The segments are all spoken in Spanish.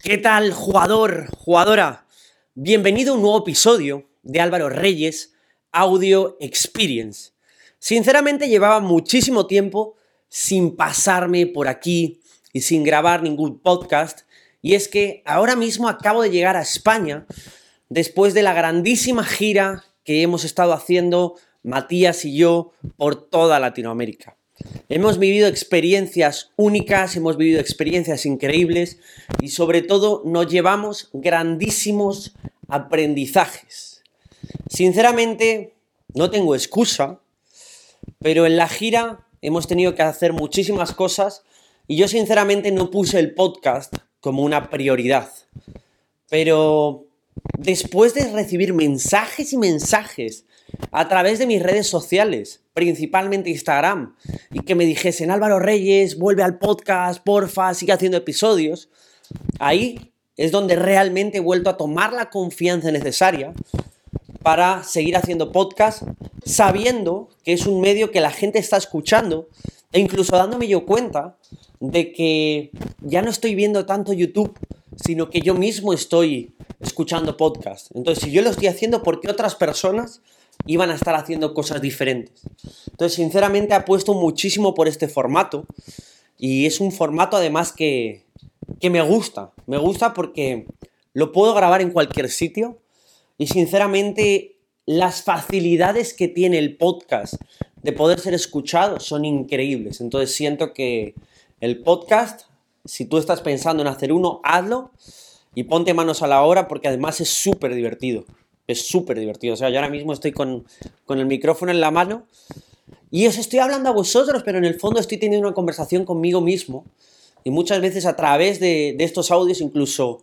¿Qué tal, jugador, jugadora? Bienvenido a un nuevo episodio de Álvaro Reyes Audio Experience. Sinceramente llevaba muchísimo tiempo sin pasarme por aquí y sin grabar ningún podcast. Y es que ahora mismo acabo de llegar a España después de la grandísima gira que hemos estado haciendo Matías y yo por toda Latinoamérica. Hemos vivido experiencias únicas, hemos vivido experiencias increíbles y sobre todo nos llevamos grandísimos aprendizajes. Sinceramente, no tengo excusa, pero en la gira hemos tenido que hacer muchísimas cosas y yo sinceramente no puse el podcast como una prioridad. Pero después de recibir mensajes y mensajes a través de mis redes sociales, principalmente Instagram, y que me dijesen Álvaro Reyes, vuelve al podcast, porfa, sigue haciendo episodios, ahí es donde realmente he vuelto a tomar la confianza necesaria para seguir haciendo podcast, sabiendo que es un medio que la gente está escuchando e incluso dándome yo cuenta de que ya no estoy viendo tanto YouTube, sino que yo mismo estoy escuchando podcast. Entonces, si yo lo estoy haciendo, ¿por qué otras personas iban a estar haciendo cosas diferentes? Entonces, sinceramente, apuesto muchísimo por este formato y es un formato además que, que me gusta. Me gusta porque lo puedo grabar en cualquier sitio y sinceramente las facilidades que tiene el podcast de poder ser escuchado son increíbles. Entonces siento que el podcast, si tú estás pensando en hacer uno, hazlo y ponte manos a la obra porque además es súper divertido. Es súper divertido. O sea, yo ahora mismo estoy con, con el micrófono en la mano y os estoy hablando a vosotros, pero en el fondo estoy teniendo una conversación conmigo mismo y muchas veces a través de, de estos audios incluso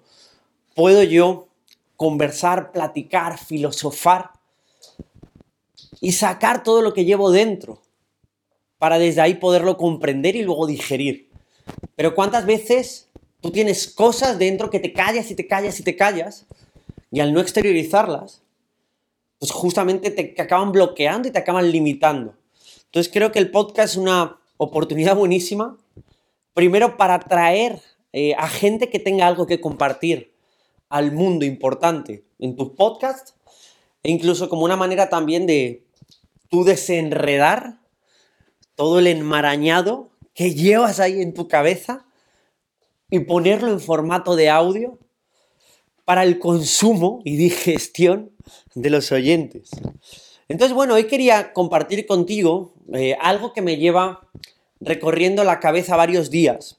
puedo yo conversar, platicar, filosofar y sacar todo lo que llevo dentro para desde ahí poderlo comprender y luego digerir. Pero ¿cuántas veces tú tienes cosas dentro que te callas y te callas y te callas y al no exteriorizarlas, pues justamente te acaban bloqueando y te acaban limitando? Entonces creo que el podcast es una oportunidad buenísima, primero para atraer eh, a gente que tenga algo que compartir al mundo importante en tus podcasts e incluso como una manera también de tú desenredar todo el enmarañado que llevas ahí en tu cabeza y ponerlo en formato de audio para el consumo y digestión de los oyentes. Entonces, bueno, hoy quería compartir contigo eh, algo que me lleva recorriendo la cabeza varios días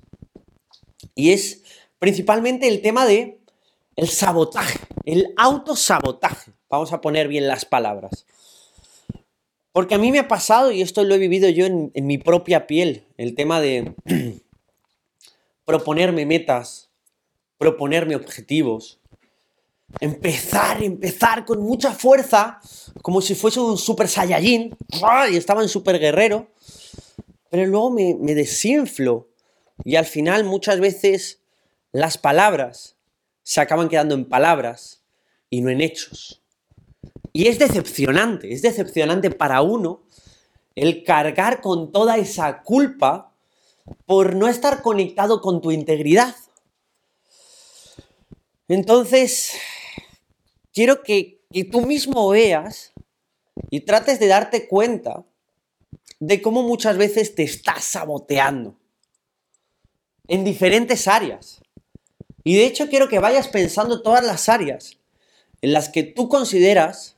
y es principalmente el tema de el sabotaje, el autosabotaje. Vamos a poner bien las palabras. Porque a mí me ha pasado, y esto lo he vivido yo en, en mi propia piel, el tema de proponerme metas, proponerme objetivos, empezar, empezar con mucha fuerza, como si fuese un super saiyajin, y estaba en super guerrero, pero luego me, me desinflo, y al final muchas veces las palabras se acaban quedando en palabras y no en hechos. Y es decepcionante, es decepcionante para uno el cargar con toda esa culpa por no estar conectado con tu integridad. Entonces, quiero que, tú mismo veas y trates de darte cuenta de cómo muchas veces te estás saboteando en diferentes áreas. Y de hecho quiero que vayas pensando todas las áreas en las que tú consideras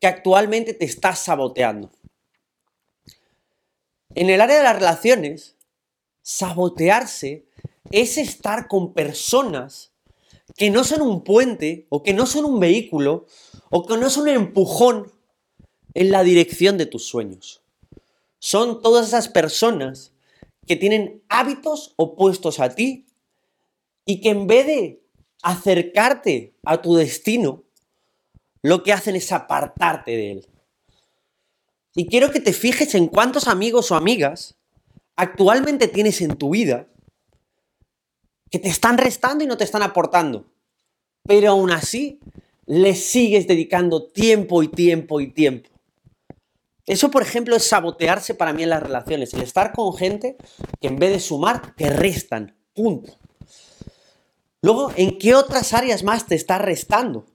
que actualmente te estás saboteando. En el área de las relaciones, sabotearse es estar con personas que no son un puente o que no son un vehículo o que no son un empujón en la dirección de tus sueños. Son todas esas personas que tienen hábitos opuestos a ti y que en vez de acercarte a tu destino, lo que hacen es apartarte de él. Y quiero que te fijes en cuántos amigos o amigas actualmente tienes en tu vida que te están restando y no te están aportando. Pero aún así, les sigues dedicando tiempo y tiempo y tiempo. Eso, por ejemplo, es sabotearse para mí en las relaciones. El estar con gente que en vez de sumar, te restan. Punto. Luego, ¿en qué otras áreas más te está restando?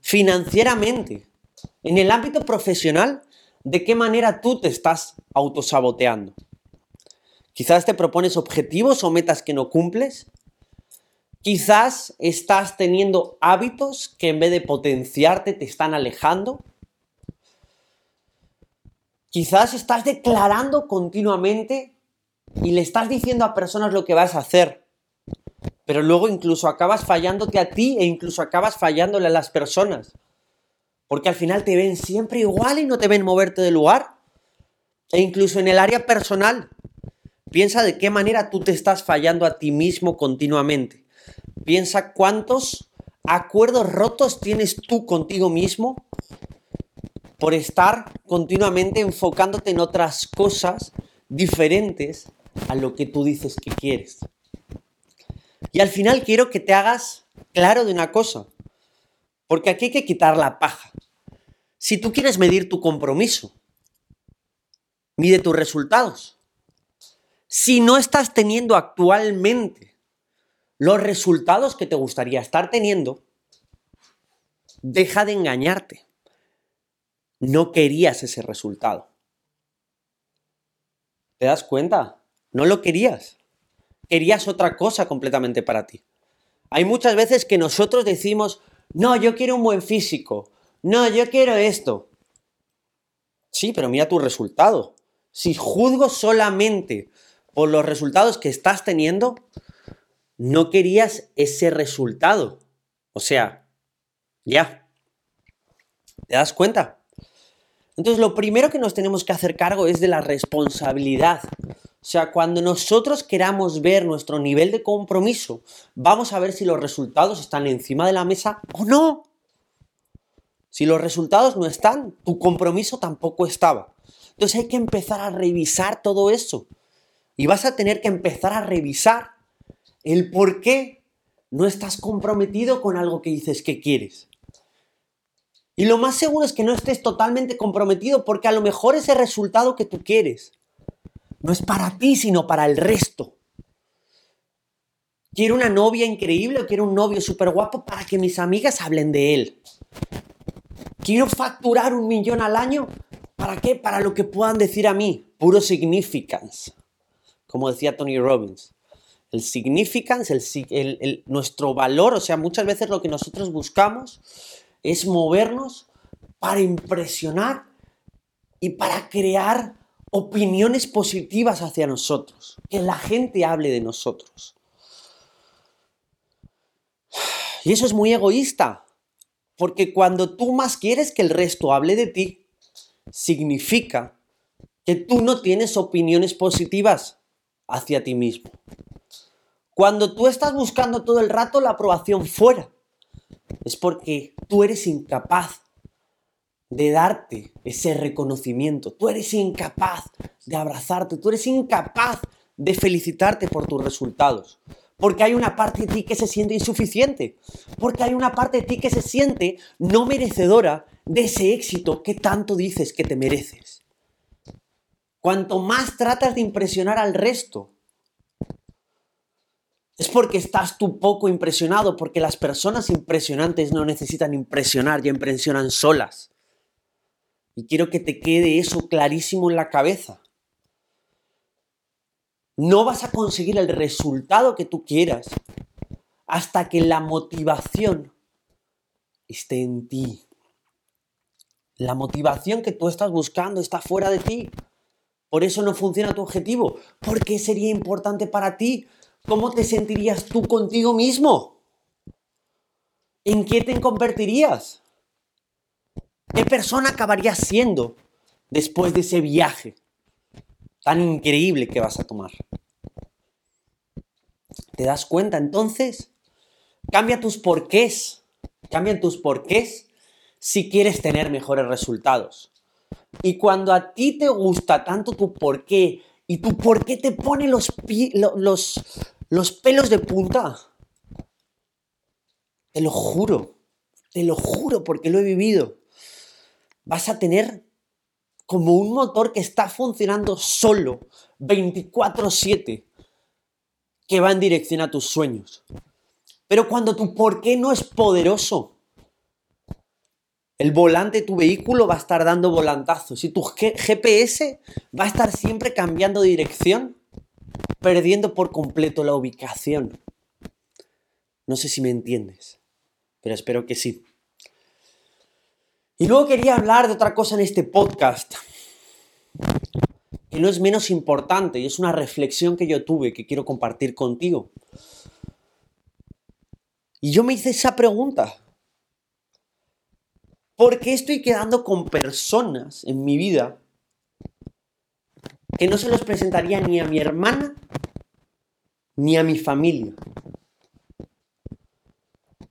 Financieramente, en el ámbito profesional, ¿de qué manera tú te estás autosaboteando? Quizás te propones objetivos o metas que no cumples. Quizás estás teniendo hábitos que en vez de potenciarte te están alejando. Quizás estás declarando continuamente y le estás diciendo a personas lo que vas a hacer, pero luego incluso acabas fallándote a ti e incluso acabas fallándole a las personas, porque al final te ven siempre igual y no te ven moverte del lugar. E incluso en el área personal, piensa de qué manera tú te estás fallando a ti mismo continuamente. Piensa cuántos acuerdos rotos tienes tú contigo mismo por estar continuamente enfocándote en otras cosas diferentes a lo que tú dices que quieres. Y al final quiero que te hagas claro de una cosa, porque aquí hay que quitar la paja. Si tú quieres medir tu compromiso, mide tus resultados. Si no estás teniendo actualmente los resultados que te gustaría estar teniendo, deja de engañarte. No querías ese resultado. ¿Te das cuenta? No lo querías. Querías otra cosa completamente para ti. Hay muchas veces que nosotros decimos, no, yo quiero un buen físico. No, yo quiero esto. Sí, pero mira tu resultado. Si juzgo solamente por los resultados que estás teniendo, no querías ese resultado. O sea, ya. ¿Te das cuenta? Entonces, lo primero que nos tenemos que hacer cargo es de la responsabilidad. O sea, cuando nosotros queramos ver nuestro nivel de compromiso, vamos a ver si los resultados están encima de la mesa o no. Si los resultados no están, tu compromiso tampoco estaba. Entonces hay que empezar a revisar todo eso. Y vas a tener que empezar a revisar el por qué no estás comprometido con algo que dices que quieres. Y lo más seguro es que no estés totalmente comprometido porque a lo mejor ese resultado que tú quieres no es para ti, sino para el resto. Quiero una novia increíble o quiero un novio súper guapo para que mis amigas hablen de él. Quiero facturar un millón al año. ¿Para qué? Para lo que puedan decir a mí. Puro significance. Como decía Tony Robbins. El significance, nuestro valor, o sea, muchas veces lo que nosotros buscamos es movernos para impresionar y para crear opiniones positivas hacia nosotros, que la gente hable de nosotros. Y eso es muy egoísta, porque cuando tú más quieres que el resto hable de ti, significa que tú no tienes opiniones positivas hacia ti mismo. Cuando tú estás buscando todo el rato la aprobación fuera, es porque tú eres incapaz de darte ese reconocimiento. Tú eres incapaz de abrazarte, tú eres incapaz de felicitarte por tus resultados. Porque hay una parte de ti que se siente insuficiente. Porque hay una parte de ti que se siente no merecedora de ese éxito que tanto dices que te mereces. Cuanto más tratas de impresionar al resto, es porque estás tú poco impresionado, porque las personas impresionantes no necesitan impresionar, ya impresionan solas. Y quiero que te quede eso clarísimo en la cabeza. No vas a conseguir el resultado que tú quieras hasta que la motivación esté en ti. La motivación que tú estás buscando está fuera de ti. Por eso no funciona tu objetivo. ¿Por qué sería importante para ti? ¿Cómo te sentirías tú contigo mismo? ¿En qué te convertirías? ¿Qué persona acabarías siendo después de ese viaje tan increíble que vas a tomar? ¿Te das cuenta entonces? Cambia tus porqués. Cambia tus porqués si quieres tener mejores resultados. Y cuando a ti te gusta tanto tu porqué y tu porqué te pone los, los, los pelos de punta, te lo juro, te lo juro porque lo he vivido vas a tener como un motor que está funcionando solo 24/7 que va en dirección a tus sueños. Pero cuando tu por qué no es poderoso, el volante de tu vehículo va a estar dando volantazos y tu GPS va a estar siempre cambiando de dirección, perdiendo por completo la ubicación. No sé si me entiendes, pero espero que sí. Y luego quería hablar de otra cosa en este podcast, que no es menos importante y es una reflexión que yo tuve que quiero compartir contigo. Y yo me hice esa pregunta. ¿Por qué estoy quedando con personas en mi vida que no se los presentaría ni a mi hermana ni a mi familia?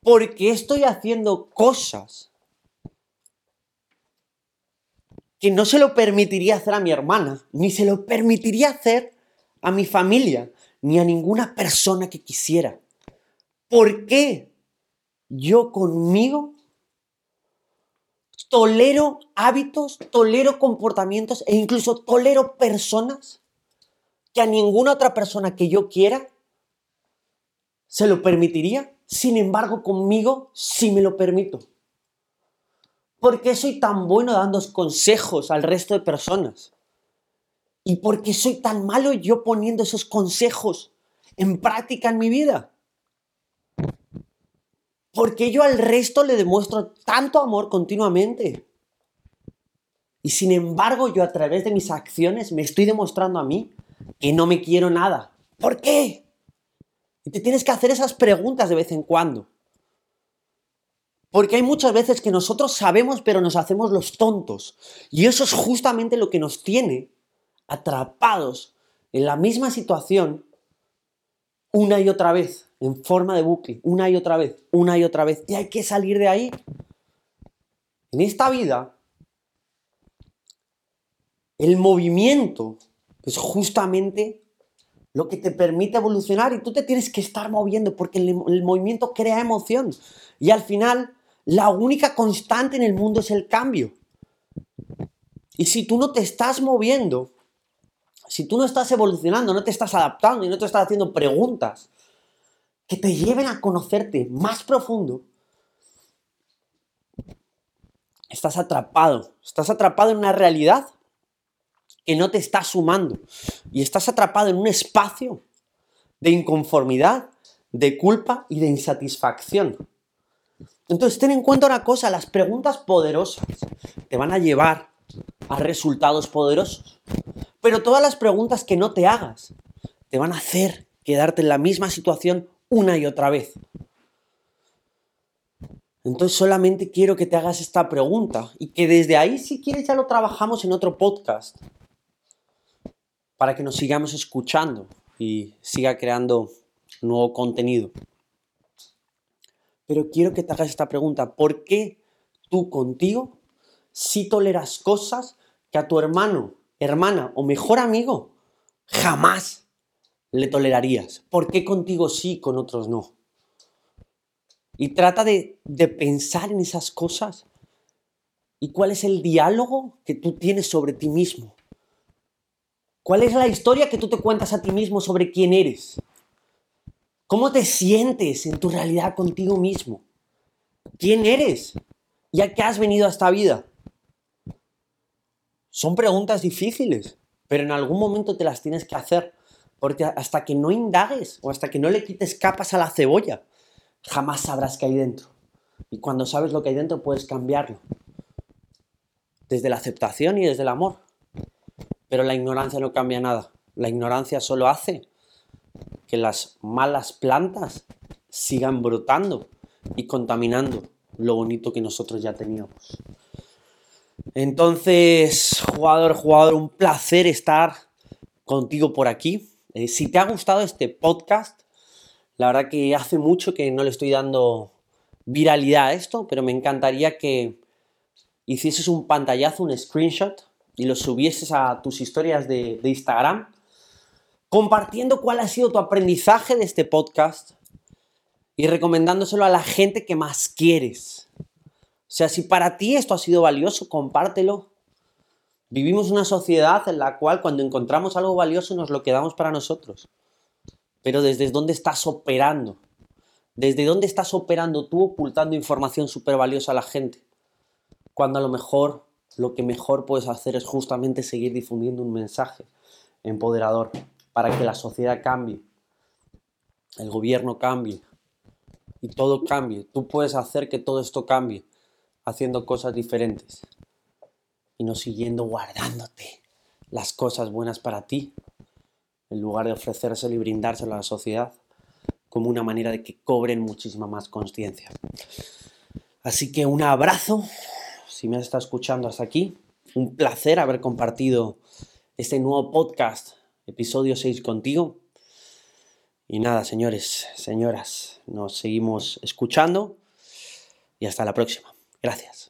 ¿Por qué estoy haciendo cosas que no se lo permitiría hacer a mi hermana, ni se lo permitiría hacer a mi familia, ni a ninguna persona que quisiera? ¿Por qué yo conmigo tolero hábitos, tolero comportamientos e incluso tolero personas que a ninguna otra persona que yo quiera se lo permitiría. Sin embargo, conmigo sí me lo permito. ¿Por qué soy tan bueno dando consejos al resto de personas? ¿Y por qué soy tan malo yo poniendo esos consejos en práctica en mi vida? Porque yo al resto le demuestro tanto amor continuamente. Y sin embargo, yo a través de mis acciones me estoy demostrando a mí que no me quiero nada. ¿Por qué? Y te tienes que hacer esas preguntas de vez en cuando. Porque hay muchas veces que nosotros sabemos, pero nos hacemos los tontos. Y eso es justamente lo que nos tiene atrapados en la misma situación una y otra vez en forma de bucle, una y otra vez, una y otra vez. Y hay que salir de ahí. En esta vida, el movimiento es justamente lo que te permite evolucionar y tú te tienes que estar moviendo porque el, movimiento crea emoción. Y al final, la única constante en el mundo es el cambio. Y si tú no te estás moviendo, si tú no estás evolucionando, no te estás adaptando y no te estás haciendo preguntas que te lleven a conocerte más profundo, estás atrapado. Estás atrapado en una realidad que no te está sumando. Y estás atrapado en un espacio de inconformidad, de culpa y de insatisfacción. Entonces, ten en cuenta una cosa, las preguntas poderosas te van a llevar a resultados poderosos. Pero todas las preguntas que no te hagas te van a hacer quedarte en la misma situación una y otra vez. Entonces solamente quiero que te hagas esta pregunta y que desde ahí, si quieres, ya lo trabajamos en otro podcast para que nos sigamos escuchando y siga creando nuevo contenido. Pero quiero que te hagas esta pregunta, ¿por qué tú contigo si toleras cosas que a tu hermano, hermana o mejor amigo jamás le tolerarías? ¿Por qué contigo sí, con otros no? Y trata de, de, pensar en esas cosas. ¿Y cuál es el diálogo que tú tienes sobre ti mismo? ¿Cuál es la historia que tú te cuentas a ti mismo sobre quién eres? ¿Cómo te sientes en tu realidad contigo mismo? ¿Quién eres? ¿Y a qué has venido a esta vida? Son preguntas difíciles, pero en algún momento te las tienes que hacer porque hasta que no indagues o hasta que no le quites capas a la cebolla, jamás sabrás qué hay dentro. Y cuando sabes lo que hay dentro, puedes cambiarlo. Desde la aceptación y desde el amor. Pero la ignorancia no cambia nada. La ignorancia solo hace que las malas plantas sigan brotando y contaminando lo bonito que nosotros ya teníamos. Entonces, jugador, jugador, un placer estar contigo por aquí. Eh, si te ha gustado este podcast, la verdad que hace mucho que no le estoy dando viralidad a esto, pero me encantaría que hicieses un pantallazo, un screenshot y lo subieses a tus historias de, de Instagram, compartiendo cuál ha sido tu aprendizaje de este podcast y recomendándoselo a la gente que más quieres. O sea, si para ti esto ha sido valioso, compártelo Vivimos una sociedad en la cual cuando encontramos algo valioso nos lo quedamos para nosotros. Pero desde dónde estás operando, ¿Desde dónde estás operando tú ocultando información súper valiosa a la gente? Cuando a lo mejor lo que mejor puedes hacer es justamente seguir difundiendo un mensaje empoderador para que la sociedad cambie, el gobierno cambie y todo cambie. Tú puedes hacer que todo esto cambie haciendo cosas diferentes y no siguiendo guardándote las cosas buenas para ti en lugar de ofrecérselo y brindárselo a la sociedad como una manera de que cobren muchísima más conciencia. Así que un abrazo, si me has estado escuchando hasta aquí, un placer haber compartido este nuevo podcast, episodio 6 contigo. Y nada, señores, señoras, nos seguimos escuchando y hasta la próxima. Gracias.